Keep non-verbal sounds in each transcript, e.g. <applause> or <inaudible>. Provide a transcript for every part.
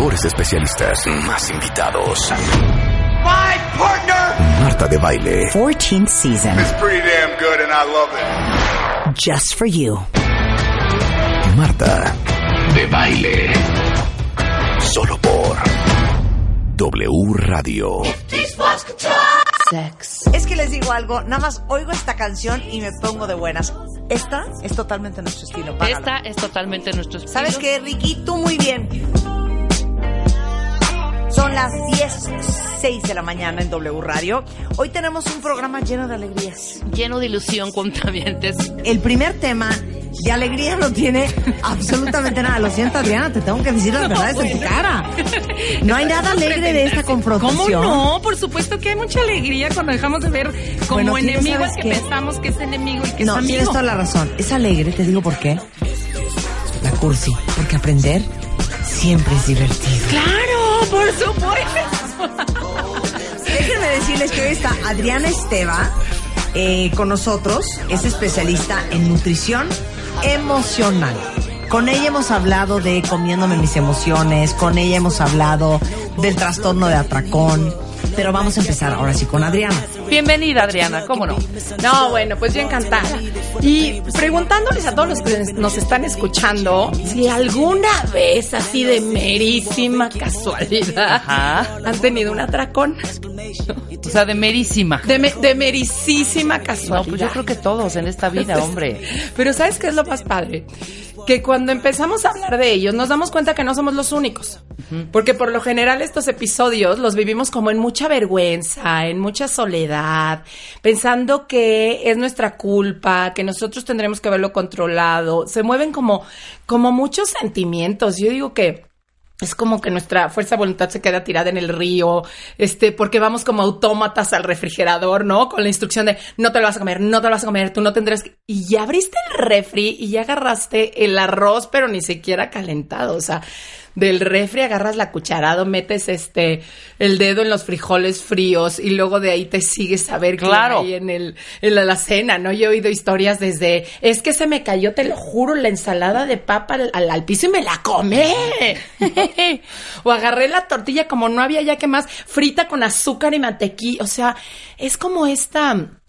Mejores especialistas. Más invitados. My partner Marta de baile. 14th season. is pretty damn good and I love it. Just for you. Marta de baile. Solo por W Radio. Es que les digo algo, nada más oigo esta canción y me pongo de buenas. Esta es totalmente nuestro estilo. págala. Esta es totalmente nuestro estilo. ¿Sabes qué, Ricky? Tú muy bien. Son las 10, 6 de la mañana en W Radio. Hoy tenemos un programa lleno de alegrías. Lleno de ilusión, <laughs> cuentavientes. El primer tema de alegría no tiene absolutamente nada. Lo siento, Adriana, te tengo que decir las verdades en tu cara. No hay nada alegre de esta confrontación. ¿Cómo no? Por supuesto que hay mucha alegría cuando dejamos de ver como Bueno, ¿tienes- enemigo al sabes que qué? pensamos que es enemigo y que No, es tienes amigo. toda la razón. Es alegre, te digo por qué. La cursi. Porque aprender siempre es divertido. Claro, por supuesto. Déjenme decirles que hoy está Adriana Esteva eh, con nosotros. Es especialista en nutrición emocional. Con ella hemos hablado de comiéndome mis emociones, con ella hemos hablado del trastorno de atracón. Pero vamos a empezar ahora sí con Adriana. Bienvenida, Adriana, ¿cómo no? No, bueno, pues yo encantada. Y preguntándoles a todos los que nos están escuchando si alguna vez, así de merísima casualidad, Ajá. han tenido un atracón. O sea, de merísima. De, me- de merísima casualidad. No, pues yo creo que todos en esta vida, hombre. Pero ¿sabes qué es lo más padre? Que cuando empezamos a hablar de ellos nos damos cuenta que no somos los únicos. Porque por lo general estos episodios los vivimos como en mucha vergüenza, en mucha soledad, pensando que es nuestra culpa, que nosotros tendremos que haberlo controlado. Se mueven como, como muchos sentimientos. Yo digo que es como que nuestra fuerza de voluntad se queda tirada en el río, este, porque vamos como autómatas al refrigerador, ¿no? Con la instrucción de no te lo vas a comer, no te lo vas a comer, tú no tendrás que... Y ya abriste el refri y ya agarraste el arroz, pero ni siquiera calentado, o sea, del refri agarras la cucharada, metes este, el dedo en los frijoles fríos y luego de ahí te sigues a ver qué Claro. hay en el, en la alacena, ¿no? Yo he oído historias desde, es que se me cayó, te lo juro, la ensalada de papa al, al- al piso y me la comé. <laughs> o agarré la tortilla como no había ya que más, frita con azúcar y mantequilla. O sea, es como esta,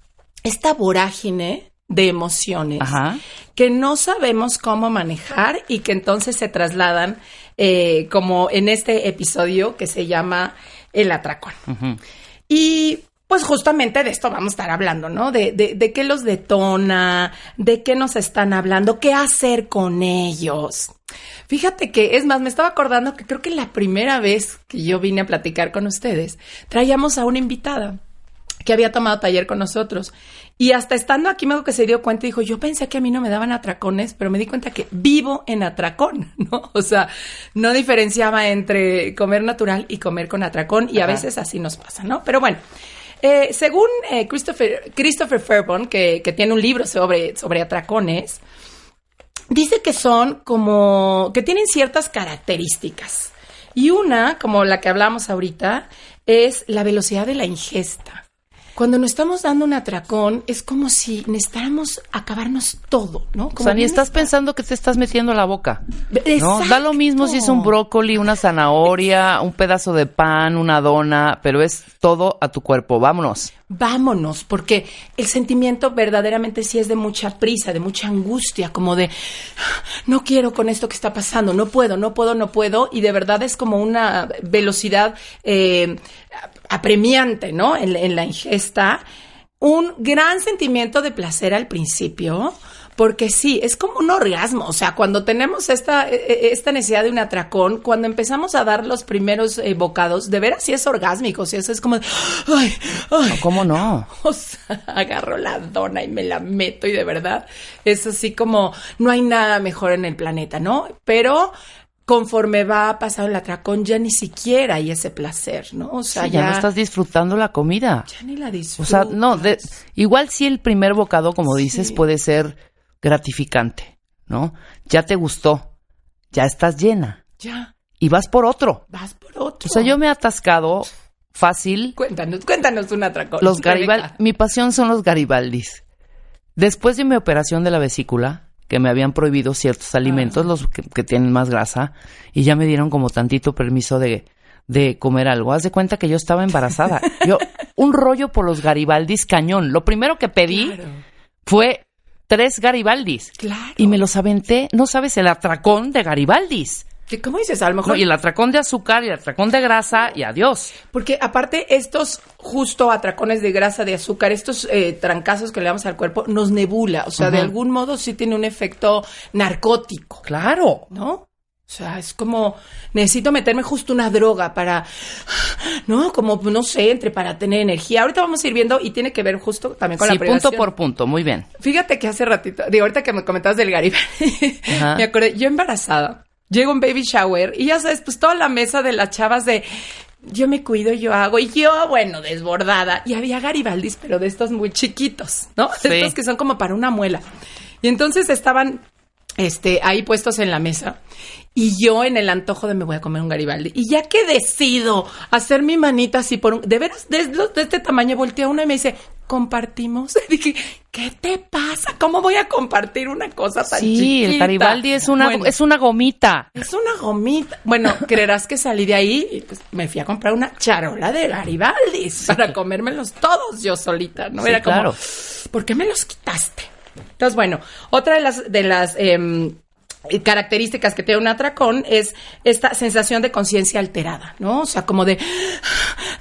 esta vorágine de emociones Ajá. que no sabemos cómo manejar y que entonces se trasladan eh, como en este episodio que se llama El atracón. Y pues justamente de esto vamos a estar hablando, ¿no? De, de, de qué los detona, de qué nos están hablando, qué hacer con ellos. Fíjate que, es más, me estaba acordando que creo que la primera vez que yo vine a platicar con ustedes, traíamos a una invitada que había tomado taller con nosotros. Y hasta estando aquí me que se dio cuenta y dijo, yo pensé que a mí no me daban atracones, pero me di cuenta que vivo en atracón, <laughs> ¿no? O sea, no diferenciaba entre comer natural y comer con atracón y a veces así nos pasa, ¿no? Pero bueno, eh, según eh, Christopher, Christopher Fairbairn, que, que tiene un libro sobre, sobre atracones, dice que son como, que tienen ciertas características. Y una, como la que hablamos ahorita, es la velocidad de la ingesta. Cuando nos estamos dando un atracón, es como si necesitáramos acabarnos todo, ¿no? O Como sea, ni estás está- pensando que te estás metiendo a la boca. ¿no? Da lo mismo si es un brócoli, una zanahoria, un pedazo de pan, una dona, pero es todo a tu cuerpo. Vámonos. Vámonos, porque el sentimiento verdaderamente sí es de mucha prisa, de mucha angustia, como de no quiero con esto que está pasando, no puedo, no puedo, no puedo, y de verdad es como una velocidad eh, apremiante, ¿no? En, en la ingesta. Un gran sentimiento de placer al principio, porque sí, es como un orgasmo, o sea, cuando tenemos esta, eh, eh, esta necesidad de un atracón, cuando empezamos a dar los primeros eh, bocados, de veras sí es orgásmico, sí, eso es como, ay, ay, ¿Cómo no? <laughs> o sea, agarro la dona y me la meto y de verdad es así como no hay nada mejor en el planeta, ¿no? Pero conforme va pasando el atracón, ya ni siquiera hay ese placer, ¿no? O sea, Sí, ya, no estás disfrutando la comida. ya ni la O disfrutas. sea, no, de- igual si el primer bocado, como dices, puede ser gratificante, ¿no? Ya te gustó, ya estás llena Ya, y vas por otro. vas por otro. O sea, yo me he atascado fácil Cuéntanos, cuéntanos un atracón. los. Garibaldi. Mi pasión son los Garibaldis. Después de mi operación de la vesícula, que me habían prohibido ciertos alimentos, los que, que tienen más grasa, y ya me dieron como tantito permiso de, de comer algo. Haz de cuenta que yo estaba embarazada. <laughs> Yo, un rollo por los Garibaldis cañón. Lo primero que pedí Claro, fue tres Garibaldis. claro. Y me los aventé, no sabes, el atracón de Garibaldis. ¿Qué- ¿Cómo dices? A lo mejor No, y el atracón de azúcar y el atracón de grasa y adiós. Porque aparte estos justo atracones de grasa, de azúcar, estos eh, trancazos que le damos al cuerpo, nos nebula. O sea, de algún modo sí tiene un efecto narcótico, Claro. ¿no? O sea, es como, necesito meterme justo una droga para, ¿no? Como, no sé, entre para tener energía. Ahorita vamos a ir viendo y tiene que ver justo también con Sí, la privación. punto por punto, muy bien. Fíjate que hace ratito, digo, ahorita que me comentabas del Garibaldi, <laughs> me acordé, yo embarazada, llego un baby shower y ya sabes, pues toda la mesa de las chavas de yo me cuido, yo hago, y yo, bueno, desbordada. Y había Garibaldis, pero de estos muy chiquitos, ¿no? Sí. De estos que son como para una muela. Y entonces estaban este, ahí puestos en la mesa. Y yo en el antojo de me voy a comer un Garibaldi. Y ya que decido hacer mi manita así por un... De veras, de, de este tamaño, voltea uno y me dice, ¿compartimos? <laughs> Y dije, ¿qué te pasa? ¿Cómo voy a compartir una cosa tan Sí, chiquita? el Garibaldi es una, Bueno, es una gomita. es una gomita. Bueno, <laughs> creerás que salí de ahí y pues me fui a comprar una charola de Garibaldis <laughs> para comérmelos todos yo solita, ¿no? Sí, Era como, claro. ¿por qué me los quitaste? Entonces, bueno, otra de las, de las em, características que tiene un atracón es esta sensación de conciencia alterada, ¿no? O sea, como de,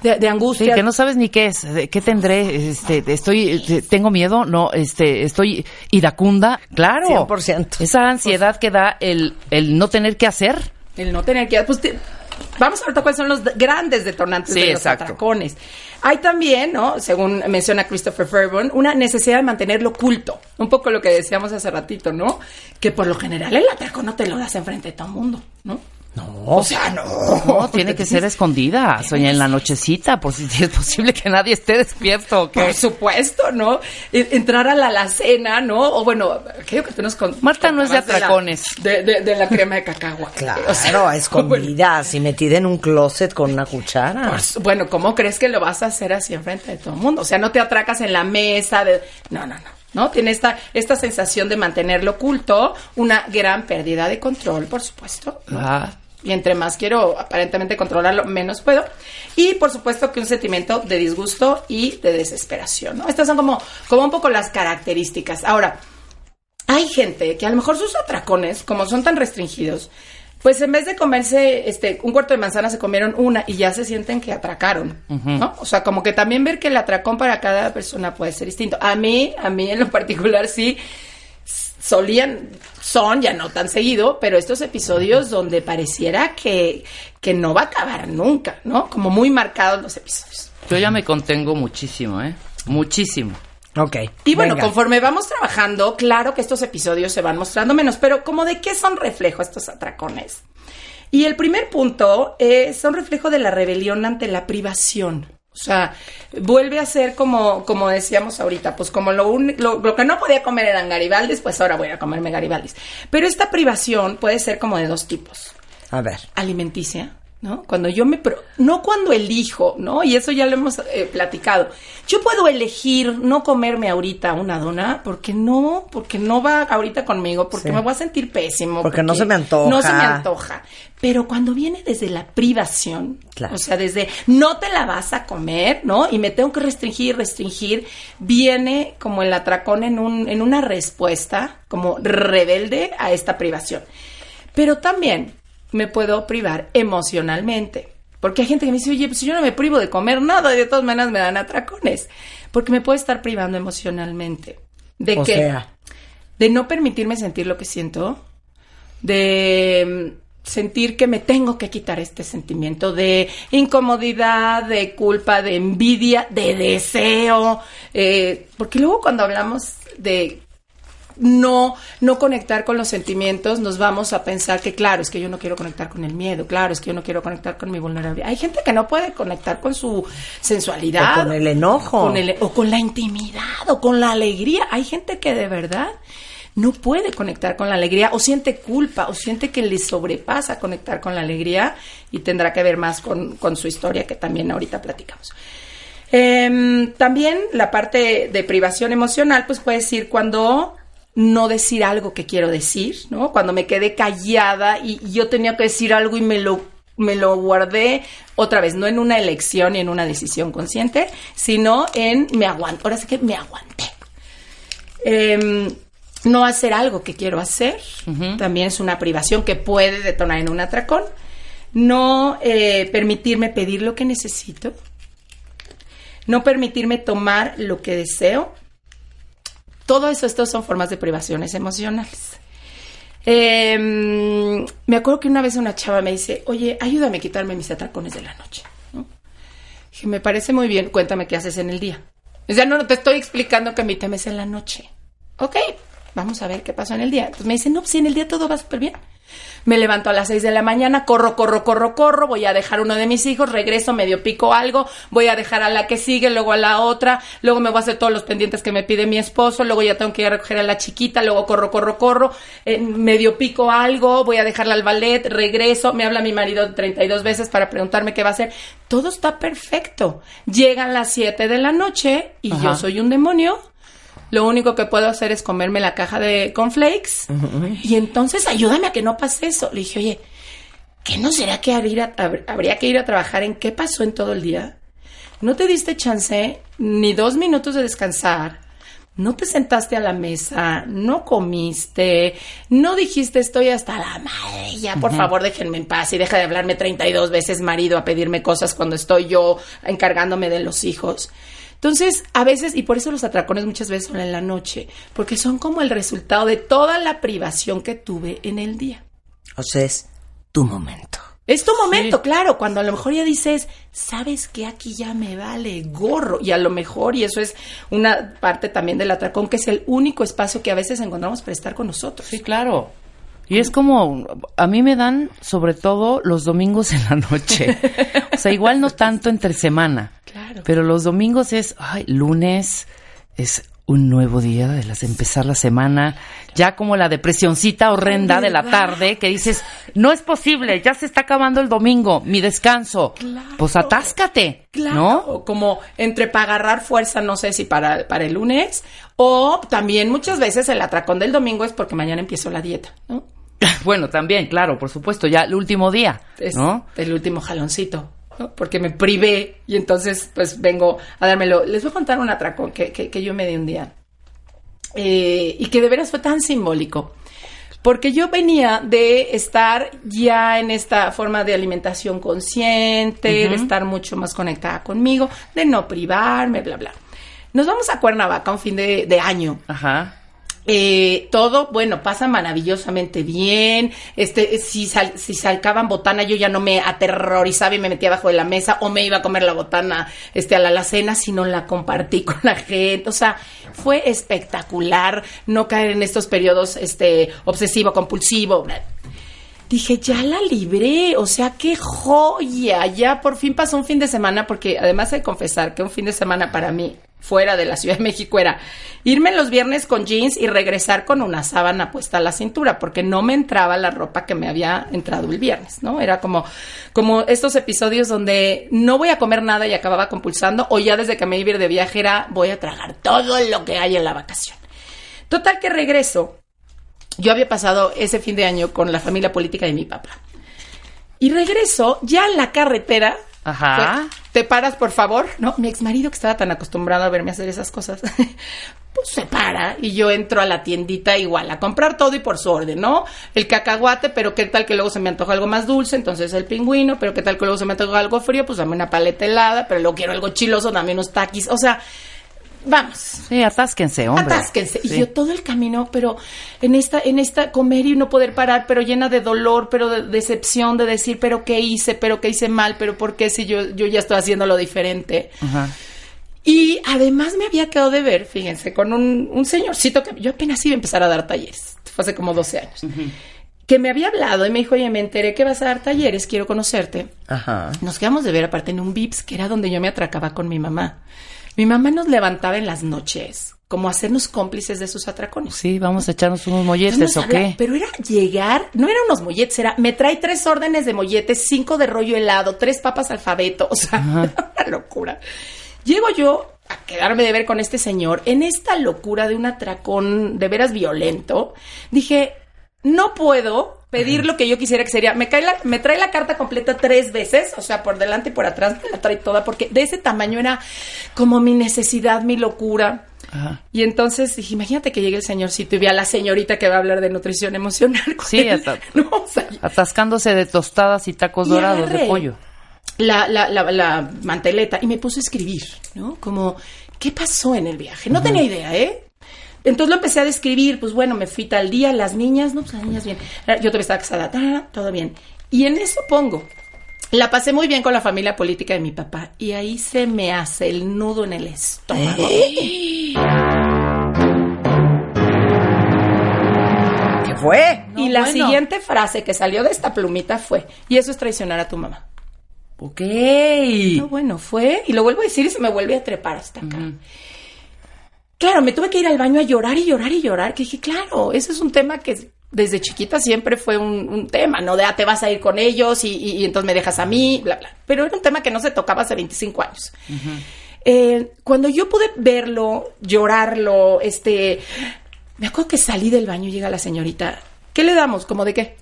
de, de Sí, angustia. que no sabes ni qué es, de qué tendré, este, estoy, eh, tengo miedo, no, este, estoy iracunda, claro. 100%. Esa ansiedad que da el, el no tener que hacer. El no tener que... Pues te- vamos a ver cuáles son los de- grandes detonantes Sí, de los exacto. atracones. Hay también, ¿no? Según menciona Christopher Fairburn, una necesidad de mantenerlo oculto. Un poco lo que decíamos hace ratito, ¿no? Que por lo general el atracón no te lo das enfrente de todo el mundo, ¿no? No. O sea, no. No, tiene que ser escondida, soña en la nochecita, por si es posible que nadie esté despierto, ¿o qué? Por supuesto, ¿no? E- Entrar a la alacena, ¿no? O bueno, aquello que tú nos con- Marta no es de la- atracones. De, de- de la crema de cacagua. Claro, O sea, escondida, así metida en un closet con una cuchara. Su- Bueno, ¿cómo crees que lo vas a hacer así enfrente de todo el mundo? O sea, no te atracas en la mesa de... No, no, no. ¿No? Tiene esta, esta sensación de mantenerlo oculto, una gran pérdida de control, por supuesto. ¿no? Ah. Y entre más quiero aparentemente controlarlo, menos puedo. Y por supuesto que un sentimiento de disgusto y de desesperación, ¿no? Estas son como, como un poco las características. Ahora, hay gente que a lo mejor sus atracones, como son tan restringidos, pues en vez de comerse este un cuarto de manzana se comieron una y ya se sienten que atracaron, ¿no? O sea, como que también ver que el atracón para cada persona puede ser distinto. A mí, a mí en lo particular sí solían son ya no tan seguido, pero estos episodios donde pareciera que que no va a acabar nunca, ¿no? Como muy marcados los episodios. Yo ya me contengo muchísimo, ¿eh? Muchísimo. Ok. Y bueno, venga. conforme vamos trabajando, claro que estos episodios se van mostrando menos, pero como de qué son reflejo estos atracones. Y el primer punto es, son reflejo de la rebelión ante la privación. O sea, vuelve a ser como, como decíamos ahorita, pues como lo, uni- lo, lo que no podía comer eran garibaldis, pues ahora voy a comerme garibaldis. Pero esta privación puede ser como de dos tipos A ver. alimenticia, ¿no? Cuando yo me... pro- no cuando elijo, ¿no? Y eso ya lo hemos eh, platicado. Yo puedo elegir no comerme ahorita una dona porque no, porque no va ahorita conmigo, porque Sí. me voy a sentir pésimo. Porque no se me antoja. No se me antoja. Pero cuando viene desde la privación, Claro. o sea, desde no te la vas a comer, ¿no? Y me tengo que restringir, restringir, viene como el atracón en, un, en una respuesta como rebelde a esta privación. Pero también me puedo privar emocionalmente. Porque hay gente que me dice, oye, pues yo no me privo de comer nada, y de todas maneras me dan atracones. Porque me puedo estar privando emocionalmente. ¿De O qué? sea. De no permitirme sentir lo que siento. De mm, sentir que me tengo que quitar este sentimiento de incomodidad, de culpa, de envidia, de deseo. eh, porque luego cuando hablamos de no, no conectar con los sentimientos, nos vamos a pensar que, claro, es que yo no quiero conectar con el miedo, claro, es que yo no quiero conectar con mi vulnerabilidad. Hay gente que no puede conectar con su sensualidad. O con el enojo. con el- o con la intimidad, o con la alegría. Hay gente que de verdad no puede conectar con la alegría, o siente culpa, o siente que le sobrepasa conectar con la alegría, y tendrá que ver más con, con su historia, que también ahorita platicamos. Em, también la parte de privación emocional, pues puede decir cuando no decir algo que quiero decir, ¿no? Cuando me quedé callada y, y yo tenía que decir algo y me lo, me lo guardé otra vez, no en una elección y en una decisión consciente, sino en me aguanto. Ahora sí que me aguanté. Em, no hacer algo que quiero hacer también es una privación que puede detonar en un atracón. No eh, permitirme pedir lo que necesito. No permitirme tomar lo que deseo. Todo eso, estos son formas de privaciones emocionales. Em, me acuerdo que una vez una chava me dice, oye, ayúdame a quitarme mis atracones de la noche. ¿no? Dije, me parece muy bien, cuéntame qué haces en el día. O sea, no, no te estoy explicando que mi tema es en la noche. Ok, vamos a ver qué pasó en el día. Entonces me dice, no, pues en el día todo va súper bien. Me levanto a las 6 de la mañana, corro, corro, corro, corro, voy a dejar uno de mis hijos, regreso, medio pico algo, voy a dejar a la que sigue, luego a la otra, luego me voy a hacer todos los pendientes que me pide mi esposo, luego ya tengo que ir a recoger a la chiquita, luego corro, corro, corro, eh, medio pico algo, voy a dejarla al ballet, regreso, me habla mi marido 32 veces para preguntarme qué va a hacer. Todo está perfecto. Llegan las 7 de la noche y yo soy un demonio lo único que puedo hacer es comerme la caja de cornflakes. Y entonces ayúdame a que no pase eso. Le dije, oye, ¿qué no será que habría, hab- habría que ir a trabajar en qué pasó en todo el día? No te diste chance ni dos minutos de descansar. No te sentaste a la mesa, no comiste, no dijiste estoy hasta la madre, ya por favor déjenme en paz y deja de hablarme 32 veces marido a pedirme cosas cuando estoy yo encargándome de los hijos. Entonces, a veces, y por eso los atracones muchas veces son en la noche, porque son como el resultado de toda la privación que tuve en el día. O sea, es tu momento. Es tu momento, claro, cuando a lo mejor ya dices, sabes que aquí ya me vale gorro, y a lo mejor, y eso es una parte también del atracón, que es el único espacio que a veces encontramos para estar con nosotros. Sí, claro. Y es como, a mí me dan sobre todo los domingos en la noche. O sea, igual no tanto entre semana. Claro. Pero los domingos es, ay, lunes es un nuevo día de las empezar la semana, ya como la depresioncita horrenda de la tarde que dices, no es posible, ya se está acabando el domingo, mi descanso. Pues atáscate, Claro, ¿no? o como entre para agarrar fuerza, no sé si para, para el lunes, o también muchas veces el atracón del domingo es porque mañana empiezo la dieta, ¿no? <laughs> Bueno, también, claro, por supuesto, ya el último día, es ¿no? el último jaloncito, ¿no? porque me privé y entonces pues vengo a dármelo. Les voy a contar un atracón que, que, que yo me di un día eh, y que de veras fue tan simbólico. Porque yo venía de estar ya en esta forma de alimentación consciente, de estar mucho más conectada conmigo, de no privarme, bla, bla. Nos vamos a Cuernavaca un fin de, de año. Ajá. Eh, todo, bueno, pasa maravillosamente bien. Este, si, sal- si salcaban botana, yo ya no me aterrorizaba y me metía abajo de la mesa o me iba a comer la botana este, a la alacena, sino la compartí <laughs> con la gente. O sea, fue espectacular no caer en estos periodos este, obsesivo, compulsivo. Dije, ya la libré, o sea, qué joya, ya por fin pasó un fin de semana, porque además hay confesar que un fin de semana para mí, fuera de la Ciudad de México, era irme los viernes con jeans y regresar con una sábana puesta a la cintura, porque no me entraba la ropa que me había entrado el viernes, ¿no? Era como, como estos episodios donde no voy a comer nada y acababa compulsando, o ya desde que me iba a ir de viaje era, voy a tragar todo lo que hay en la vacación. Total que regreso yo había pasado ese fin de año con la familia política de mi papá. Y regreso ya en la carretera. Ajá. fue, Te paras, por favor. No, mi ex marido que estaba tan acostumbrado a verme hacer esas cosas, <laughs> pues se para y yo entro a la tiendita igual a comprar todo y por su orden, ¿no? El cacahuate, pero qué tal que luego se me antoja algo más dulce, entonces el pingüino, pero qué tal que luego se me antoja algo frío, pues dame una paleta helada, pero luego quiero algo chiloso, dame unos taquis, o sea, vamos. Sí, atásquense, hombre. Atásquense. Y yo todo el camino, pero en esta, en esta comer y no poder parar, pero llena de dolor, pero de decepción, de decir, pero qué hice, pero qué hice mal, pero por qué si yo, yo ya estoy haciendo lo diferente. Ajá. Y además me había quedado de ver, fíjense, con un, un señorcito que yo apenas iba a empezar a dar talleres, fue hace como 12 años, que me había hablado y me dijo, oye, me enteré que vas a dar talleres, quiero conocerte. Ajá. Nos quedamos de ver aparte en un VIPS, que era donde yo me atracaba con mi mamá. Mi mamá nos levantaba en las noches, como a hacernos cómplices de sus atracones. Sí, vamos a echarnos unos molletes, ¿o qué? Pero era llegar, no eran unos molletes, era, me trae tres órdenes de molletes, cinco de rollo helado, tres papas alfabeto, o sea, <laughs> una locura. Llego yo a quedarme de ver con este señor en esta locura de un atracón de veras violento. Dije, no puedo pedir lo que yo quisiera que sería. Me, cae la, me trae la carta completa tres veces, o sea, por delante y por atrás, me la trae toda, porque de ese tamaño era como mi necesidad, mi locura. Ajá. Y entonces dije, imagínate que llegue el señorcito y vea a la señorita que va a hablar de nutrición emocional. con Sí, él. hasta- <laughs> No, o sea, Atascándose de tostadas y tacos Y dorados de pollo. la, la, la, la manteleta y me puse a escribir, ¿no? Como, ¿qué pasó en el viaje? No tenía idea, ¿eh? Entonces lo empecé a describir, pues bueno, me fui tal día, las niñas, no, pues las niñas bien. Yo todavía estaba casada, ta, todo bien. Y en eso pongo, la pasé muy bien con la familia política de mi papá y ahí se me hace el nudo en el estómago. ¿Qué fue? y la bueno. siguiente frase que salió de esta plumita fue, y eso es traicionar a tu mamá. Ok. No, bueno, fue, y lo vuelvo a decir y se me vuelve a trepar hasta acá. Claro, me tuve que ir al baño a llorar y llorar y llorar, que dije, claro, ese es un tema que desde chiquita siempre fue un, un tema, ¿no? De, ah, te vas a ir con ellos y, y- y entonces me dejas a mí, bla, bla. Pero era un tema que no se tocaba hace 25 años. Eh, cuando yo pude verlo, llorarlo, este, me acuerdo que salí del baño y llega la señorita, ¿qué le damos? ¿Como de qué?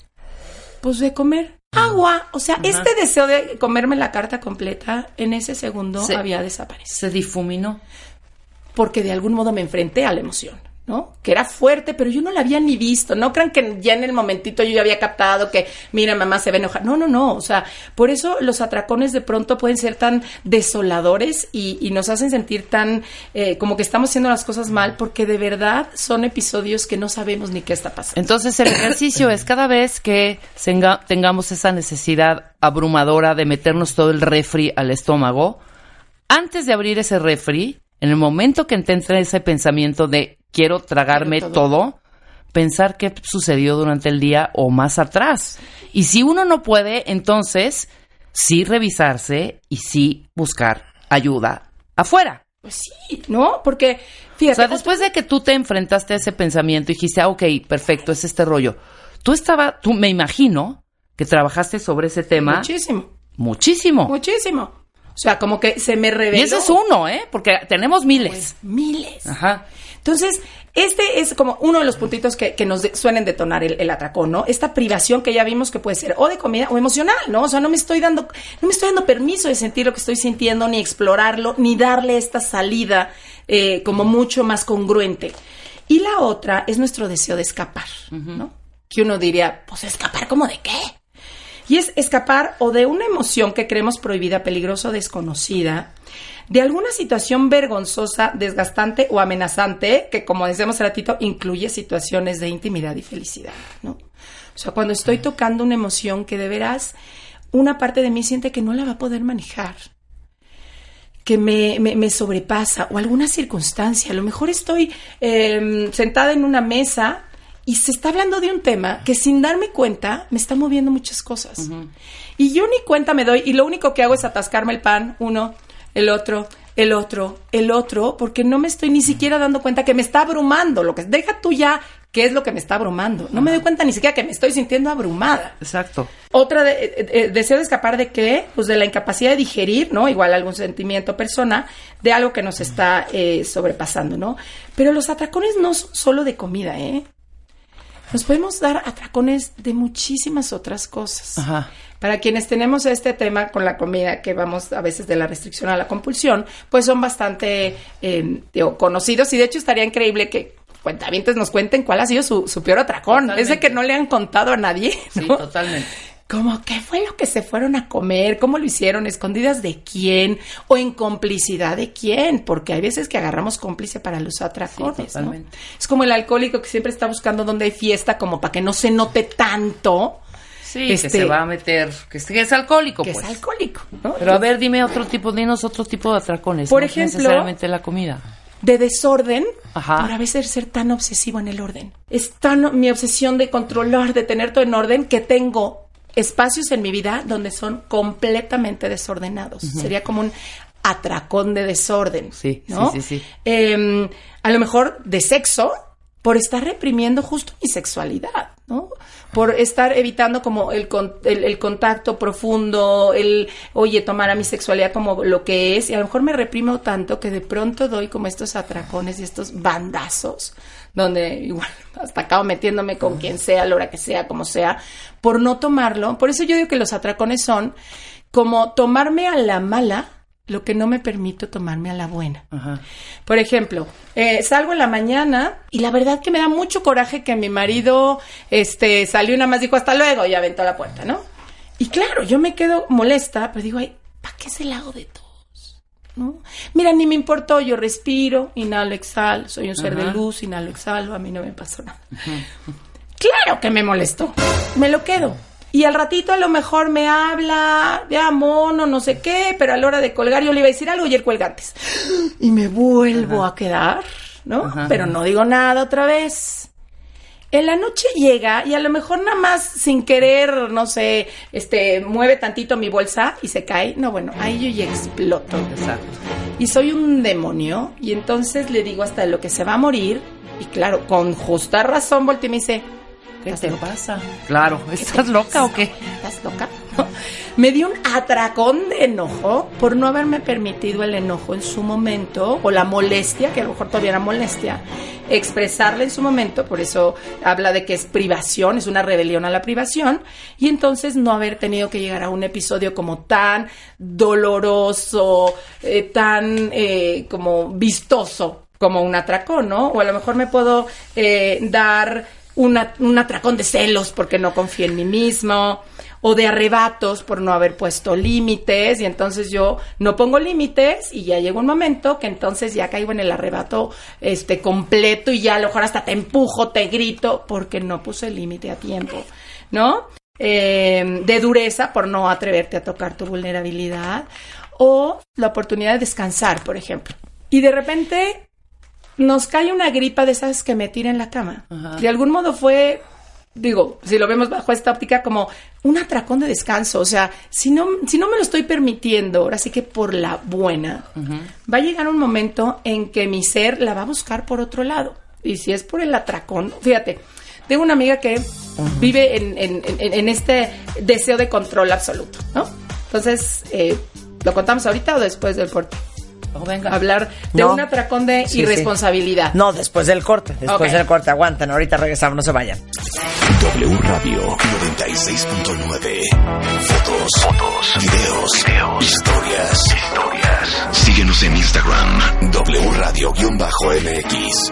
Pues de comer agua. O sea, este deseo de comerme la carta completa en ese segundo había desaparecido. Se difuminó. Porque de algún modo me enfrenté a la emoción, ¿no? Que era fuerte, pero yo no la había ni visto. No crean que ya en el momentito yo ya había captado que, mira, mamá se va a enojar. No, no, no. O sea, por eso los atracones de pronto pueden ser tan desoladores y, nos hacen sentir tan eh, como que estamos haciendo las cosas mal, porque de verdad son episodios que no sabemos ni qué está pasando. Entonces el ejercicio es cada vez que tenga- tengamos esa necesidad abrumadora de meternos todo el refri al estómago, antes de abrir ese refri, en el momento que te entre ese pensamiento de quiero tragarme todo. todo. pensar qué sucedió durante el día o más atrás. Y si uno no puede, entonces sí revisarse y sí buscar ayuda afuera. Pues sí, ¿no? Porque, O fíjate, sea, después de que tú te enfrentaste a ese pensamiento y dijiste, ah, ok, perfecto, es este rollo. Tú estaba, tú me imagino que trabajaste sobre ese tema muchísimo, muchísimo. muchísimo. O sea, como que se me reveló. y ese es uno, ¿eh? Porque tenemos miles. Pues, miles. Ajá. Entonces, este es como uno de los puntitos que, que nos de- suelen detonar el, el atracón, ¿no? Esta privación que ya vimos que puede ser o de comida o emocional, ¿no? O sea, no me estoy dando, no me estoy dando permiso de sentir lo que estoy sintiendo, ni explorarlo, ni darle esta salida eh, como mucho más congruente. Y la otra es nuestro deseo de escapar, ¿no? Que uno diría, pues escapar como de qué? Y es escapar o de una emoción que creemos prohibida, peligrosa o desconocida, de alguna situación vergonzosa, desgastante o amenazante, que como decíamos ratito, incluye situaciones de intimidad y felicidad, ¿no? O sea, cuando estoy tocando una emoción que de veras una parte de mí siente que no la va a poder manejar, que me, me- me sobrepasa o alguna circunstancia. A lo mejor estoy eh, sentada en una mesa y se está hablando de un tema que sin darme cuenta me está moviendo muchas cosas. Y yo ni cuenta me doy y lo único que hago es atascarme el pan, uno, el otro, el otro, el otro, porque no me estoy ni siquiera dando cuenta que me está abrumando. Lo que deja tú ya qué es lo que me está abrumando. No me doy cuenta ni siquiera que me estoy sintiendo abrumada. Exacto. Otra, de, eh, eh, deseo de escapar de qué? Pues de la incapacidad de digerir, ¿no? Igual algún sentimiento, persona, de algo que nos está eh, sobrepasando, ¿no? Pero los atracones no son solo de comida, ¿eh? Nos podemos dar atracones de muchísimas otras cosas. Ajá. Para quienes tenemos este tema con la comida, que vamos a veces de la restricción a la compulsión, pues son bastante eh, digo, conocidos y de hecho estaría increíble que cuentavientes nos cuenten cuál ha sido su, su peor atracón. Totalmente. Ese que no le han contado a nadie. Sí, totalmente. Como, ¿qué fue lo que se fueron a comer? ¿Cómo lo hicieron? ¿Escondidas de quién? ¿O en complicidad de quién? Porque hay veces que agarramos cómplice para los atracones, Sí, ¿no? totalmente. Es como el alcohólico que siempre está buscando donde hay fiesta, como para que no se note tanto. Sí, que se va a meter, que es, que es alcohólico, que pues. es alcohólico, ¿no? Pero a ver, dime otro tipo, dinos otro tipo de atracones. Por no ejemplo- necesariamente la comida. de desorden Ajá. por a veces ser tan obsesivo en el orden. Es tan mi obsesión de controlar, de tener todo en orden, que tengo espacios en mi vida donde son completamente desordenados. Sería como un atracón de desorden. Sí, ¿no? sí, sí, sí. Eh, a lo mejor de sexo por estar reprimiendo justo mi sexualidad, ¿no? Por estar evitando como el, con- el, el contacto profundo, el, oye, tomar a mi sexualidad como lo que es, y a lo mejor me reprimo tanto que de pronto doy como estos atracones y estos bandazos, donde igual <laughs> hasta acabo metiéndome con quien sea, a la hora que sea, como sea, por no tomarlo. Por eso yo digo que los atracones son como tomarme a la mala lo que no me permito tomarme a la buena. Ajá. Por ejemplo, eh, salgo en la mañana y la verdad que me da mucho coraje que mi marido este, salió nada más dijo hasta luego y aventó la puerta, ¿no? Y claro, yo me quedo molesta, pero digo, ay, ¿para qué se la hago de todos? ¿No? Mira, ni me importó, yo respiro, inhalo, exhalo, soy un ser de luz, inhalo, exhalo, a mí no me pasó nada. Claro que me molestó. Me lo quedo. Y al ratito a lo mejor me habla, ya mono, no sé qué, pero a la hora de colgar yo le iba a decir algo y él cuelga antes. <gasps> Y me vuelvo a quedar, ¿no? Ajá. Pero no digo nada otra vez. En la noche llega y a lo mejor nada más sin querer, no sé, este, mueve tantito mi bolsa y se cae. No, bueno, ahí yo ya exploto. Exacto. Y soy un demonio y entonces le digo hasta lo que se va a morir y claro, con justa razón volteé y me dice, ¿Qué ¿Estás te loca? pasa? Claro, ¿estás loca o qué? ¿Estás loca? <laughs> Me dio un atracón de enojo por no haberme permitido el enojo en su momento, o la molestia, que a lo mejor todavía era molestia, expresarla en su momento, por eso habla de que es privación, es una rebelión a la privación, y entonces no haber tenido que llegar a un episodio como tan doloroso, eh, tan eh, como vistoso como un atracón, ¿no? O a lo mejor me puedo eh, dar un atracón de celos porque no confío en mí mismo, o de arrebatos por no haber puesto límites, y entonces yo no pongo límites, y ya llega un momento que entonces ya caigo en el arrebato este completo, y ya a lo mejor hasta te empujo, te grito, porque no puse límite a tiempo, ¿no? Eh, de dureza por no atreverte a tocar tu vulnerabilidad, o la oportunidad de descansar, por ejemplo. Y de repente nos cae una gripa de esas que me tira en la cama. Ajá. De algún modo fue, digo, si lo vemos bajo esta óptica, como un atracón de descanso. O sea, si no, si no me lo estoy permitiendo, ahora sí que por la buena, va a llegar un momento en que mi ser la va a buscar por otro lado. Y si es por el atracón, fíjate, tengo una amiga que vive en, en- en- en este deseo de control absoluto, ¿no? Entonces, eh, ¿lo contamos ahorita o después del corte? Oh, venga. Hablar de No. un atracón de Sí, irresponsabilidad. No, después del corte. Después del corte, aguanten. Ahorita regresamos, no se vayan. W Radio 96.9. Fotos, fotos, videos, videos, historias, historias. Síguenos en Instagram, W Radio-MX.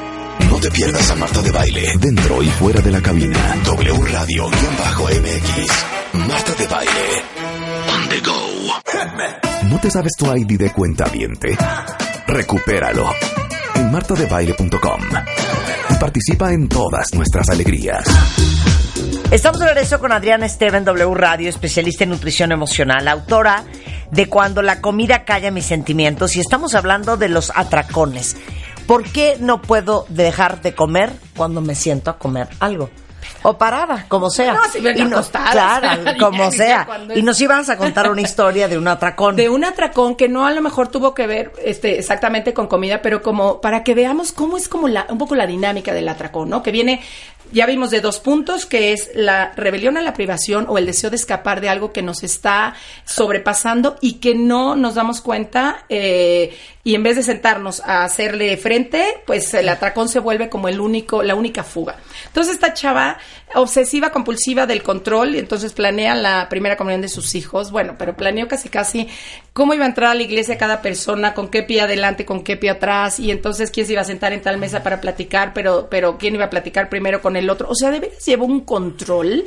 No te pierdas a Marta de Baile, dentro y fuera de la cabina. W Radio-MX. Marta de Baile. On the go. ¿No te sabes tu ID de cuenta viente? Recupéralo en martadebaile.com y participa en todas nuestras alegrías. Estamos de regreso con Adriana Esteban, W Radio, especialista en nutrición emocional, autora de Cuando la comida calla mis sentimientos y estamos hablando de los atracones. ¿Por qué no puedo dejar de comer cuando me siento a comer algo? O parada, como sea. No, si Y no- acostada, Claro, <laughs> como sea. Y nos ibas a contar una historia de un atracón. de un atracón que no a lo mejor tuvo que ver este, exactamente con comida, pero como para que veamos cómo es como la, un poco la dinámica del atracón, ¿no? Que viene, ya vimos de dos puntos, que es la rebelión a la privación o el deseo de escapar de algo que nos está sobrepasando y que no nos damos cuenta eh, y en vez de sentarnos a hacerle frente, pues el atracón se vuelve como el único, la única fuga. Entonces esta chava obsesiva compulsiva del control y entonces planea la primera comunión de sus hijos, bueno, pero planeó casi casi cómo iba a entrar a la iglesia cada persona, con qué pie adelante, con qué pie atrás y entonces quién se iba a sentar en tal mesa para platicar, pero pero quién iba a platicar primero con el otro. O sea, de veras llevó un control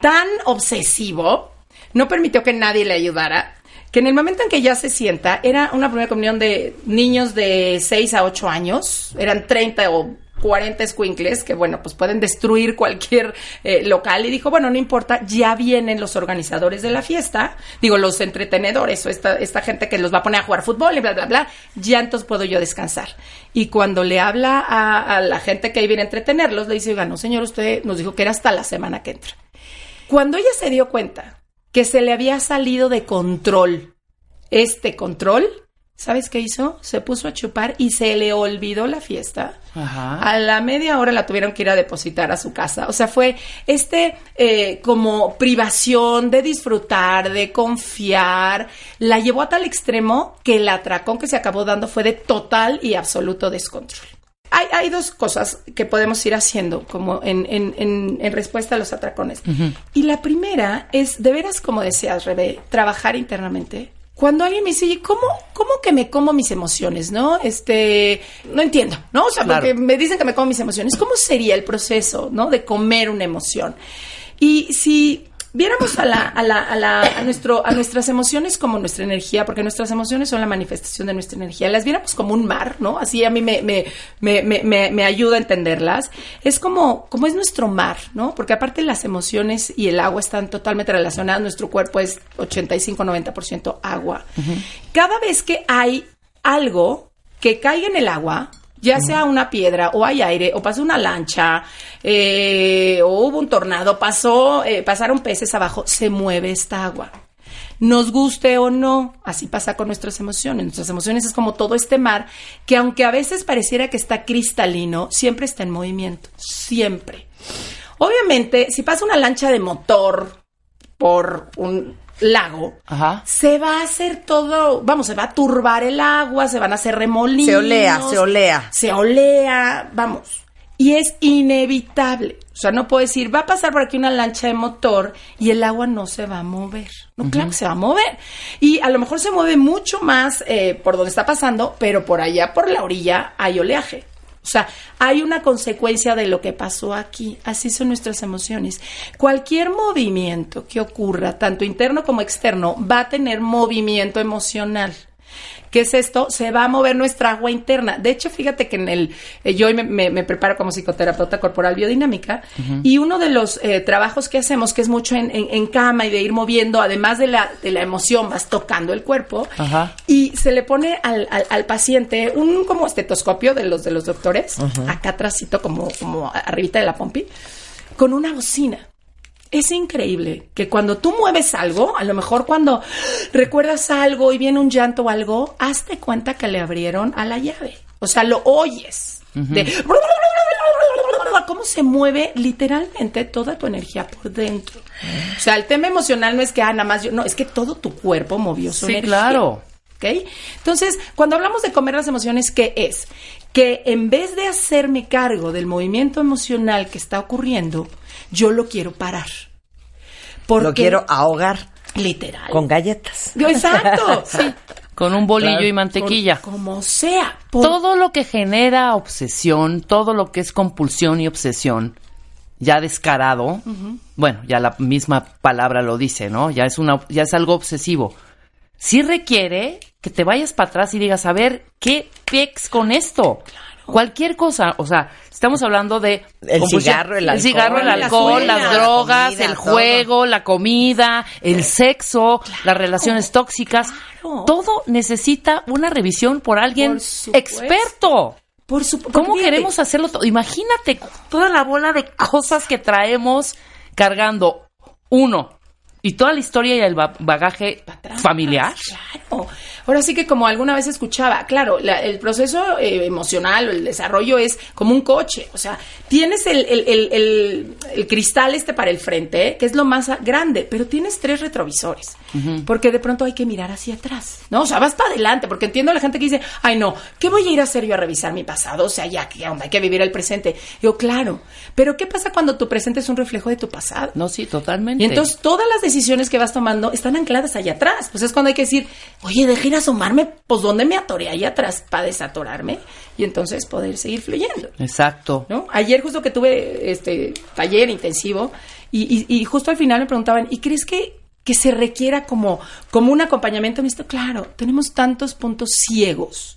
tan obsesivo, no permitió que nadie le ayudara, que en el momento en que ya se sienta, era una primera comunión de niños de 6 a 8 años, eran 30 o 40 squinkles que, bueno, pues pueden destruir cualquier eh, local. Y dijo, bueno, no importa, ya vienen los organizadores de la fiesta, digo, los entretenedores o esta, esta gente que los va a poner a jugar fútbol y bla, bla, bla, ya entonces puedo yo descansar. Y cuando le habla a, la gente que viene a entretenerlos, le dice, oiga, no, señor, usted nos dijo que era hasta la semana que entra. Cuando ella se dio cuenta que se le había salido de control este control, ¿sabes qué hizo? Se puso a chupar y se le olvidó la fiesta. Ajá. A la media hora la tuvieron que ir a depositar a su casa. O sea, fue este eh, como privación de disfrutar, de confiar. La llevó a tal extremo que el atracón que se acabó dando fue de total y absoluto descontrol. Hay, hay dos cosas que podemos ir haciendo como en, en, en, en respuesta a los atracones. Y la primera es, de veras, como decías, Rebe, trabajar internamente. Cuando alguien me dice, "Oye, ¿cómo, ¿cómo que me como mis emociones? ¿No? Este, no entiendo, ¿no? O sea, Claro. porque me dicen que me como mis emociones. ¿Cómo sería el proceso, ¿no? De comer una emoción. Y si viéramos a, la, a, la, a, la- a nuestro, a nuestras emociones como nuestra energía, porque nuestras emociones son la manifestación de nuestra energía, las viéramos como un mar, ¿no? Así a mí me, me, me, me, me- ayuda a entenderlas. Es como, como es nuestro mar, ¿no? Porque aparte las emociones y el agua están totalmente relacionadas. Nuestro cuerpo es 85-90% agua. Cada vez que hay algo que caiga en el agua, ya sea una piedra o hay aire o pasó una lancha eh, o hubo un tornado, pasó, eh, pasaron peces abajo, se mueve esta agua. Nos guste o no, así pasa con nuestras emociones. Nuestras emociones es como todo este mar que aunque a veces pareciera que está cristalino, siempre está en movimiento, siempre. Obviamente, si pasa una lancha de motor por un lago, Ajá. se va a hacer todo, vamos, se va a turbar el agua, se van a hacer remolinos. Se olea, se olea. Se olea, vamos. Y es inevitable. O sea, no puedo decir, va a pasar por aquí una lancha de motor y el agua no se va a mover. No, claro que se va a mover. Y a lo mejor se mueve mucho más eh, por donde está pasando, pero por allá, por la orilla, hay oleaje. O sea, hay una consecuencia de lo que pasó aquí. Así son nuestras emociones. Cualquier movimiento que ocurra, tanto interno como externo, va a tener movimiento emocional. ¿Qué es esto? Se va a mover nuestra agua interna. De hecho, fíjate que en el, eh, yo hoy me, me- me preparo como psicoterapeuta corporal biodinámica y uno de los eh, trabajos que hacemos, que es mucho en, en- en cama y de ir moviendo, además de la, de la emoción, vas tocando el cuerpo y se le pone al, al- al paciente un como estetoscopio de los de los doctores, acá atrásito, como, como arribita de la pompi, con una bocina. Es increíble que cuando tú mueves algo, a lo mejor cuando recuerdas algo y viene un llanto o algo, hazte cuenta que le abrieron a la llave. O sea, lo oyes. De cómo se mueve literalmente toda tu energía por dentro. O sea, el tema emocional no es que, ah, nada más yo, no, es que todo tu cuerpo movió su Sí, energía. claro. ¿Ok? Entonces, cuando hablamos de comer las emociones, ¿qué es? Que en vez de hacerme cargo del movimiento emocional que está ocurriendo, yo lo quiero parar. Porque, Lo quiero ahogar literal. con galletas. Exacto, <laughs> sí. Con un bolillo Claro. y mantequilla. Como sea. Por- Todo lo que genera obsesión, todo lo que es compulsión y obsesión, ya descarado, bueno, ya la misma palabra lo dice, ¿no? Ya es una, ya es algo obsesivo. Sí requiere que te vayas para atrás y digas, a ver, ¿qué pex con esto? Cualquier cosa, o sea, estamos hablando de El cigarro, el alcohol, cigarro, el la alcohol, las la drogas, comida, el todo. juego, la comida, el sexo, las relaciones tóxicas, claro. todo necesita una revisión por alguien Por supuesto. experto. por su- ¿Cómo queremos hacerlo todo? Imagínate toda la bola de cosas que traemos cargando. Uno, y toda la historia y el ba- bagaje familiar. Claro. Ahora sí que como alguna vez escuchaba, claro, la- el proceso eh, emocional o el desarrollo es como un coche. O sea, tienes el, el- el- cristal este para el frente, que es lo más grande, pero tienes tres retrovisores. Porque de pronto hay que mirar hacia atrás, ¿no? O sea, vas para adelante, porque entiendo a la gente que dice, ay no, ¿qué voy a ir a hacer yo a revisar mi pasado? O sea, ya, ¿qué onda? Hay que vivir el presente. Yo, claro, pero ¿qué pasa cuando tu presente es un reflejo de tu pasado? No, sí, totalmente. Y entonces todas las decisiones que vas tomando están ancladas allá atrás. Pues es cuando hay que decir, oye, deja ir a asomarme, pues ¿dónde me atoré allá atrás para desatorarme? Y entonces poder seguir fluyendo. Exacto. ¿no? Ayer justo que tuve este taller intensivo y, y- y justo al final me preguntaban, ¿y crees que, que se requiera como, como un acompañamiento en esto? Claro, tenemos tantos puntos ciegos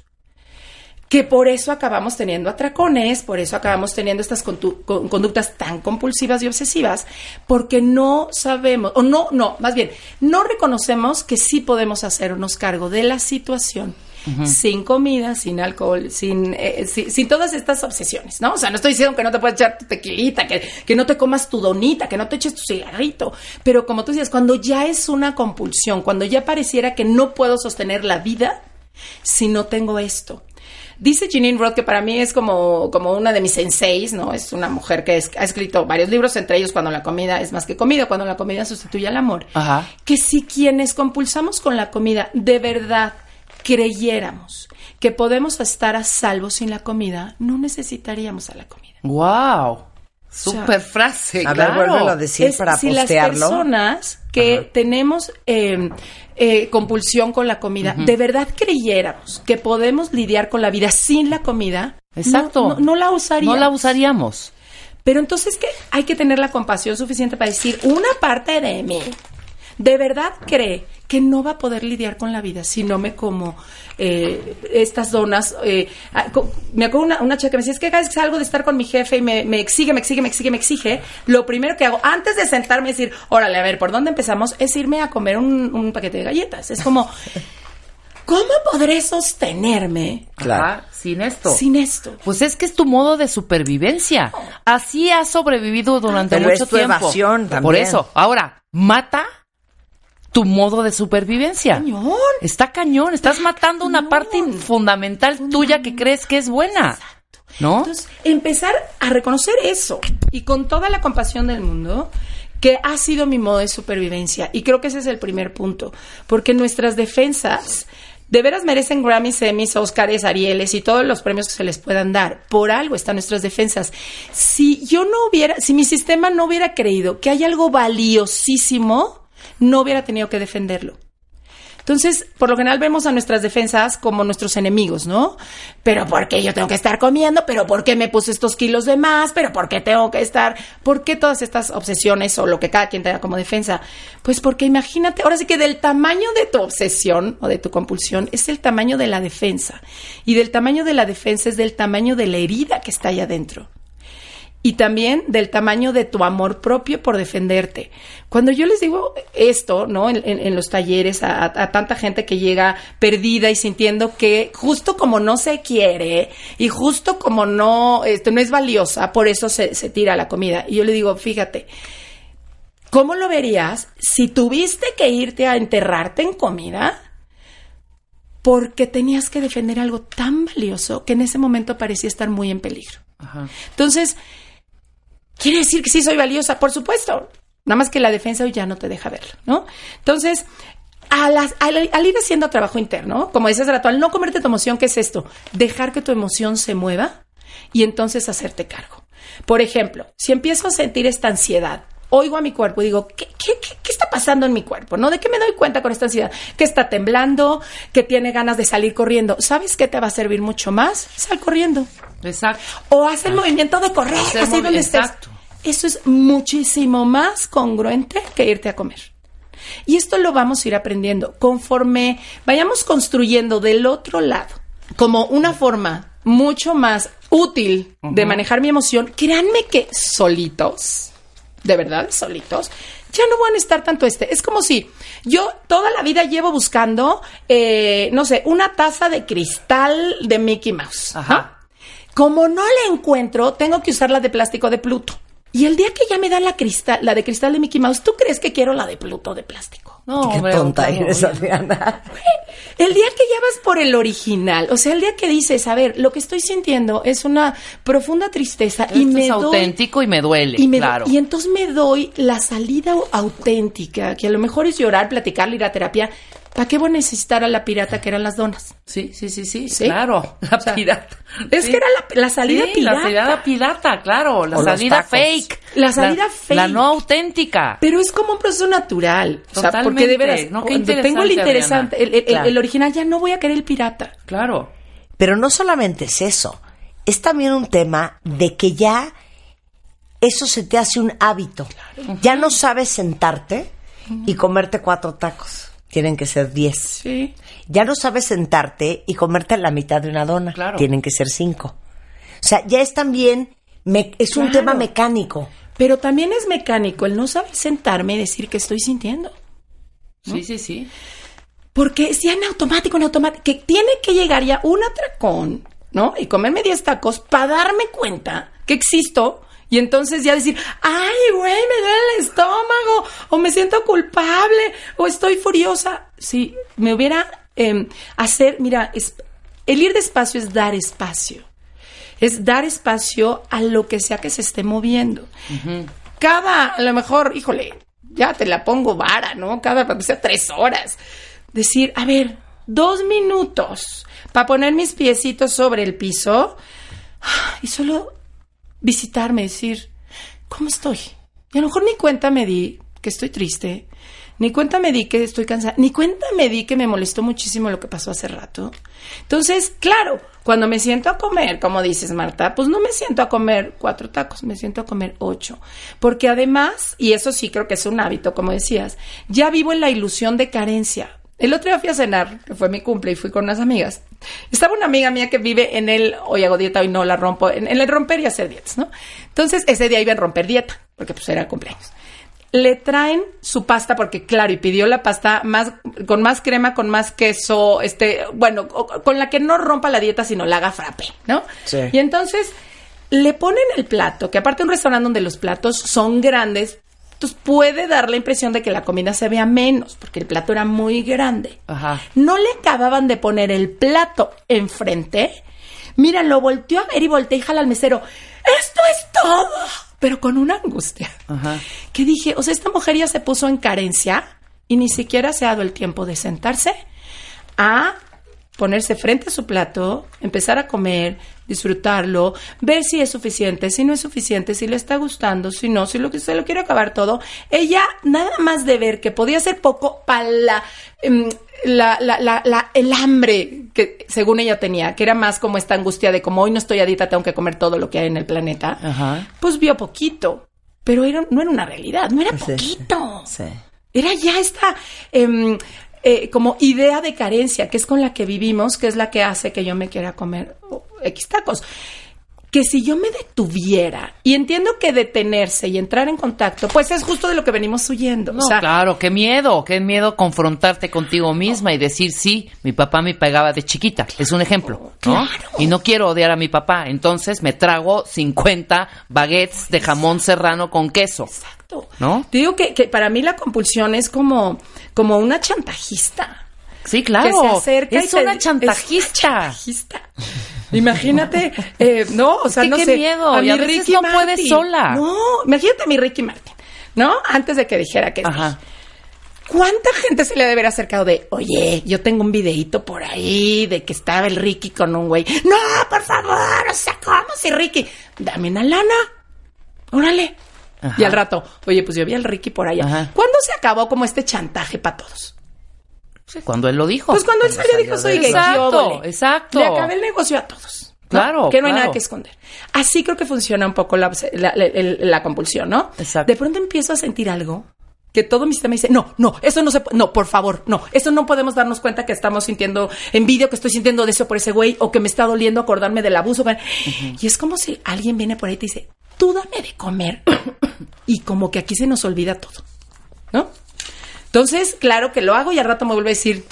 que por eso acabamos teniendo atracones, por eso acabamos teniendo estas conductas tan compulsivas y obsesivas, porque no sabemos, o no, no, más bien, no reconocemos que sí podemos hacernos cargo de la situación. Sin comida, sin alcohol, sin, eh, sin, sin todas estas obsesiones, ¿no? O sea, no estoy diciendo que no te puedes echar tu tequilita, que, que no te comas tu donita, que no te eches tu cigarrito, pero como tú dices, cuando ya es una compulsión, cuando ya pareciera que no puedo sostener la vida si no tengo esto. Dice Jeanine Roth, que para mí es como, como una de mis senseis, ¿no? Es una mujer que es- ha escrito varios libros, entre ellos Cuando la comida es más que comida, cuando la comida sustituye al amor. Ajá. Que si quienes compulsamos con la comida de verdad creyéramos que podemos estar a salvo sin la comida, no necesitaríamos a la comida. Wow. Super frase, A ver, claro. vuélvelo a decir Es para si las postearlo. personas que tenemos eh, eh, compulsión con la comida, de verdad creyéramos que podemos lidiar con la vida sin la comida, no- Exacto. no, no la usaríamos. No la usaríamos. Pero entonces que hay que tener la compasión suficiente para decir, una parte de mí de verdad cree que no va a poder lidiar con la vida si no me como eh, estas donas. eh, ah, me acuerdo una, una chica que me decía, es que cada vez que salgo de estar con mi jefe y me, me exige, me exige, me exige, me exige, lo primero que hago antes de sentarme y decir, órale, a ver, ¿por dónde empezamos? Es irme a comer un, un paquete de galletas. Es como, <laughs> ¿cómo podré sostenerme Claro. Ajá, sin esto. sin esto? Pues es que es tu modo de supervivencia. Así has sobrevivido durante Pero mucho es tu tiempo. evasión Por eso, ahora, mata tu modo de supervivencia. Cañón. Está cañón, estás matando una parte fundamental tuya que crees que es buena. ¿No? Entonces, empezar a reconocer eso y con toda la compasión del mundo que ha sido mi modo de supervivencia. Y creo que ese es el primer punto, porque nuestras defensas de veras merecen Grammys, Emmys, Oscars, Arieles y todos los premios que se les puedan dar. Por algo están nuestras defensas. Si yo no hubiera, si mi sistema no hubiera creído que hay algo valiosísimo, no hubiera tenido que defenderlo. Entonces, por lo general vemos a nuestras defensas como nuestros enemigos, ¿no? Pero ¿por qué yo tengo que estar comiendo? ¿Pero por qué me puse estos kilos de más? ¿Pero por qué tengo que estar? ¿Por qué todas estas obsesiones o lo que cada quien tenga como defensa? Pues porque imagínate, ahora sí que del tamaño de tu obsesión o de tu compulsión es el tamaño de la defensa. Y del tamaño de la defensa es del tamaño de la herida que está ahí adentro y también del tamaño de tu amor propio por defenderte. Cuando yo les digo esto, ¿no? En, en- en los talleres a, tanta gente que llega perdida y sintiendo que justo como no se quiere y justo como no, este, no es valiosa, por eso se, se tira la comida. Y yo le digo, fíjate, ¿cómo lo verías si tuviste que irte a enterrarte en comida? Porque tenías que defender algo tan valioso que en ese momento parecía estar muy en peligro. Ajá. Entonces, ¿quiere decir que sí soy valiosa? Por supuesto. Nada más que la defensa hoy ya no te deja verlo, ¿no? Entonces, al ir haciendo trabajo interno, como dices rato, al no comerte tu emoción, ¿qué es esto? Dejar que tu emoción se mueva y entonces hacerte cargo. Por ejemplo, si empiezo a sentir esta ansiedad, oigo a mi cuerpo y digo, ¿qué, qué, qué- qué está pasando en mi cuerpo? ¿No? ¿De qué me doy cuenta con esta ansiedad? Que está temblando, que tiene ganas de salir corriendo. ¿Sabes qué te va a servir mucho más? Sal corriendo. Exacto. O haz el movimiento de correr, Hacer así donde estés. exacto. Eso es muchísimo más congruente que irte a comer. Y esto lo vamos a ir aprendiendo conforme vayamos construyendo del otro lado como una forma mucho más útil de manejar mi emoción. Créanme que solitos, de verdad, solitos, ya no van a estar tanto este. Es como si yo toda la vida llevo buscando, eh, no sé, una taza de cristal de Mickey Mouse. Ajá. Como no la encuentro, tengo que usar la de plástico de Pluto. Y el día que ya me dan la cristal, la de cristal de Mickey Mouse, ¿tú crees que quiero la de Pluto de plástico? No, Qué hombre, tonta eres. Adriana. El día que ya vas por el original, o sea, el día que dices, a ver, lo que estoy sintiendo es una profunda tristeza y me es doy auténtico y me duele, y, me- claro. y entonces me doy la salida auténtica, que a lo mejor es llorar, platicar, ir a terapia. ¿Para qué voy a necesitar a la pirata que eran las donas? Sí, sí, sí, sí, ¿Sí? claro. La O sea, pirata. Es Sí. que era la, la salida Sí, pirata. La salida pirata, claro. La O salida fake. La salida fake. La no auténtica. Pero es como un proceso natural. O sea, porque de Totalmente. veras, No, qué tengo el interesante, el, el- Claro. original, ya no voy a querer el pirata. Claro. Pero no solamente es eso, es también un tema de que ya eso se te hace un hábito. Ya no sabes sentarte y comerte cuatro tacos. Tienen que ser 10. Sí. Ya no sabes sentarte y comerte la mitad de una dona. Claro. Tienen que ser 5. O sea, ya es también, me- es un tema mecánico. Pero también es mecánico el no saber sentarme y decir que estoy sintiendo. Sí, sí, sí. Porque es ya en automático, en automático, que tiene que llegar ya un atracón, ¿no? Y comerme 10 tacos para darme cuenta que existo y entonces ya decir, ay, güey, me duele el estómago, o me siento culpable, o estoy furiosa. Si me hubiera em, hacer, mira, es- el ir despacio es dar espacio. Es dar espacio a lo que sea que se esté moviendo. Cada, a lo mejor, híjole, ya te la pongo vara, ¿no? Cada, o sea, tres horas. Decir, a ver, dos minutos para poner mis piecitos sobre el piso y solo visitarme, decir, ¿cómo estoy? Y a lo mejor ni cuenta me di que estoy triste, ni cuenta me di que estoy cansada, ni cuenta me di que me molestó muchísimo lo que pasó hace rato. Entonces, claro, cuando me siento a comer, como dices Marta, pues no me siento a comer cuatro tacos, me siento a comer ocho. Porque además, y eso sí creo que es un hábito, como decías, ya vivo en la ilusión de carencia. El otro día fui a cenar, que fue mi cumple, y fui con unas amigas. Estaba una amiga mía que vive en el, hoy hago dieta, hoy no la rompo, en, en el romper y hacer dietas, ¿no? Entonces, ese día iba a romper dieta, porque pues era cumpleaños. Le traen su pasta, porque claro, y pidió la pasta más, con más crema, con más queso, este, bueno, con la que no rompa la dieta, sino la haga frappe, ¿no? Sí. Y entonces, le ponen el plato, que aparte un restaurante donde los platos son grandes, entonces puede dar la impresión de que la comida se vea menos, porque el plato era muy grande. Ajá. No le acababan de poner el plato enfrente. Mira, lo volteó a ver y volteó y jala al mesero. ¡Esto es todo! Pero con una angustia. Ajá. Que dije, o sea, esta mujer ya se puso en carencia y ni siquiera se ha dado el tiempo de sentarse a ponerse frente a su plato, empezar a comer, disfrutarlo, ver si es suficiente, si no es suficiente, si le está gustando, si no, si lo que se lo quiere acabar todo. Ella nada más de ver que podía ser poco para la, em, la, la- la- la- el hambre que según ella tenía, que era más como esta angustia de como hoy no estoy a dieta, tengo que comer todo lo que hay en el planeta. Ajá. Pues vio poquito, pero era, no era una realidad, no era Sí, poquito. Sí. Era ya esta em, eh, como idea de carencia, que es con la que vivimos, que es la que hace que yo me quiera comer X tacos. Que si yo me detuviera, y entiendo que detenerse y entrar en contacto, pues es justo de lo que venimos huyendo. No, o sea, claro, qué miedo, qué miedo confrontarte contigo misma y decir, sí, mi papá me pegaba de chiquita. Es un ejemplo, ¿no? Y no quiero odiar a mi papá, entonces me trago 50 baguettes de jamón serrano con queso. Exacto. ¿No? Te digo que, que para mí la compulsión es como, como una chantajista. Sí, claro. que se acerca es y te- una es <laughs> chantajista. Imagínate, eh, no, o sea, que no qué sé. miedo, y mi a veces no puedes sola. No, imagínate a mi Ricky Martin, ¿no? Antes de que dijera que Ajá. ¿Cuánta gente se le debe haber acercado de, oye, yo tengo un videíto por ahí de que estaba el Ricky con un güey? No, por favor, o sea, ¿cómo si Ricky? Dame una lana. Órale. Ajá. Y al rato, oye, pues yo vi al Ricky por allá. Ajá. ¿Cuándo se acabó como este chantaje para todos? Sí, cuando él lo dijo. Pues cuando él salió dijo, soy gay. Exacto, exacto. Le acabé el negocio a todos. ¿no? Claro, Que no hay nada que esconder. Así creo que funciona un poco la, la- la- el- la compulsión, ¿no? Exacto. De pronto empiezo a sentir algo que todo mi sistema dice, no, no, eso no se puede, no, por favor, no, eso no podemos darnos cuenta que estamos sintiendo envidia, que estoy sintiendo de eso por ese güey, o que me está doliendo acordarme del abuso. Y es como si alguien viene por ahí y te dice, tú dame de comer. y como que aquí se nos olvida todo, ¿no? Entonces, claro que lo hago y al rato me vuelve a decir,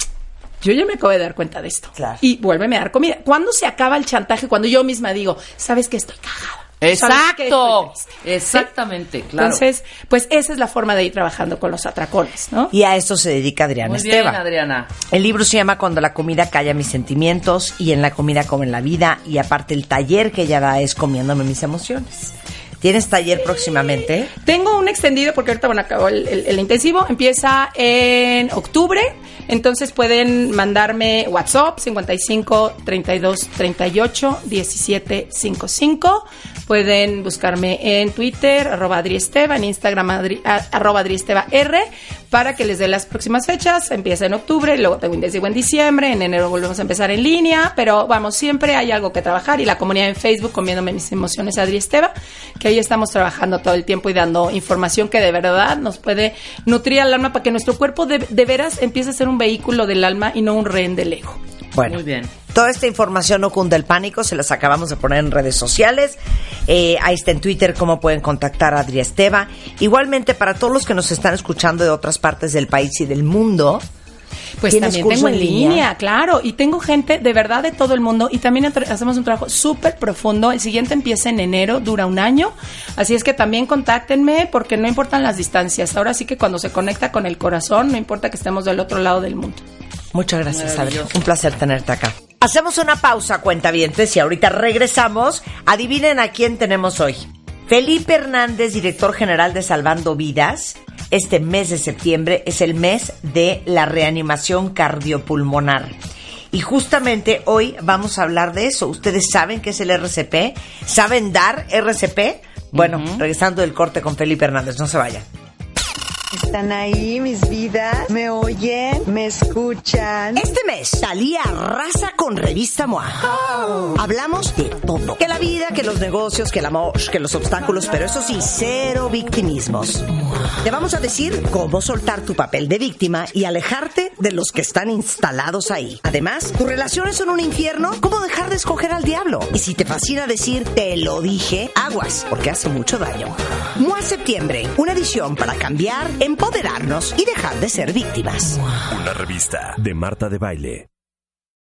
yo ya me acabo de dar cuenta de esto. Claro. Y vuélveme a dar comida. ¿Cuándo se acaba el chantaje? Cuando yo misma digo, sabes que estoy cagada. ¿Sabes que Exacto. estoy triste?" Exactamente, ¿Sí? claro. Entonces, pues esa es la forma de ir trabajando con los atracones, ¿no? Y a eso se dedica Adriana Muy bien. Adriana. El libro se llama Cuando la comida calla mis sentimientos y en la comida como en la vida y aparte el taller que ella da es comiéndome mis emociones. ¿Tienes taller próximamente? Tengo un extendido porque ahorita, bueno, acabó el, el- el intensivo. Empieza en octubre. Entonces pueden mandarme WhatsApp 55 32 38 17 55. Pueden buscarme en Twitter, arroba Adriesteva, en Instagram, Adri, a- arroba Adriesteva R, para que les dé las próximas fechas. Empieza en octubre, luego tengo intensivo en diciembre, en enero volvemos a empezar en línea, pero vamos, siempre hay algo que trabajar y la comunidad en Facebook, comiéndome mis emociones, Adriesteva, que ahí estamos trabajando todo el tiempo y dando información que de verdad nos puede nutrir al alma para que nuestro cuerpo de, de veras empiece a ser un vehículo del alma y no un rehén del ego. Bueno, Muy bien. Toda esta información no cunde el pánico, se las acabamos de poner en redes sociales. Eh, ahí está en Twitter cómo pueden contactar a Adri Esteva. Igualmente, para todos los que nos están escuchando de otras partes del país y del mundo, Pues ¿Tienes también tengo en línea? línea? claro. Y tengo gente de verdad de todo el mundo. Y también hacemos un trabajo súper profundo. El siguiente empieza en enero, dura un año. Así es que también contáctenme porque no importan las distancias. Ahora sí que cuando se conecta con el corazón, no importa que estemos del otro lado del mundo. Muchas gracias, Adri. Un placer tenerte acá. Hacemos una pausa, cuentavientes, y ahorita regresamos. Adivinen a quién tenemos hoy. Felipe Hernández, director general de Salvando Vidas. Este mes de septiembre es el mes de la reanimación cardiopulmonar. Y justamente hoy vamos a hablar de eso. ¿Ustedes saben qué es el RCP? ¿Saben dar RCP? Bueno, regresando del corte con Felipe Hernández, no se vayan. Están ahí, mis vidas. Me oyen, me escuchan. Este mes, Talía arrasa con Revista MOA. Hablamos de todo. Que la vida, que los negocios, que el amor, que los obstáculos, pero eso sí, cero victimismos. Te vamos a decir cómo soltar tu papel de víctima y alejarte de los que están instalados ahí. Además, tus relaciones son un infierno, ¿cómo dejar de escoger al diablo? Y si te fascina decir te lo dije, aguas, porque hace mucho daño. MOA Septiembre, una edición para cambiar, empoderarnos y dejar de ser víctimas. Una revista de Marta de Baile.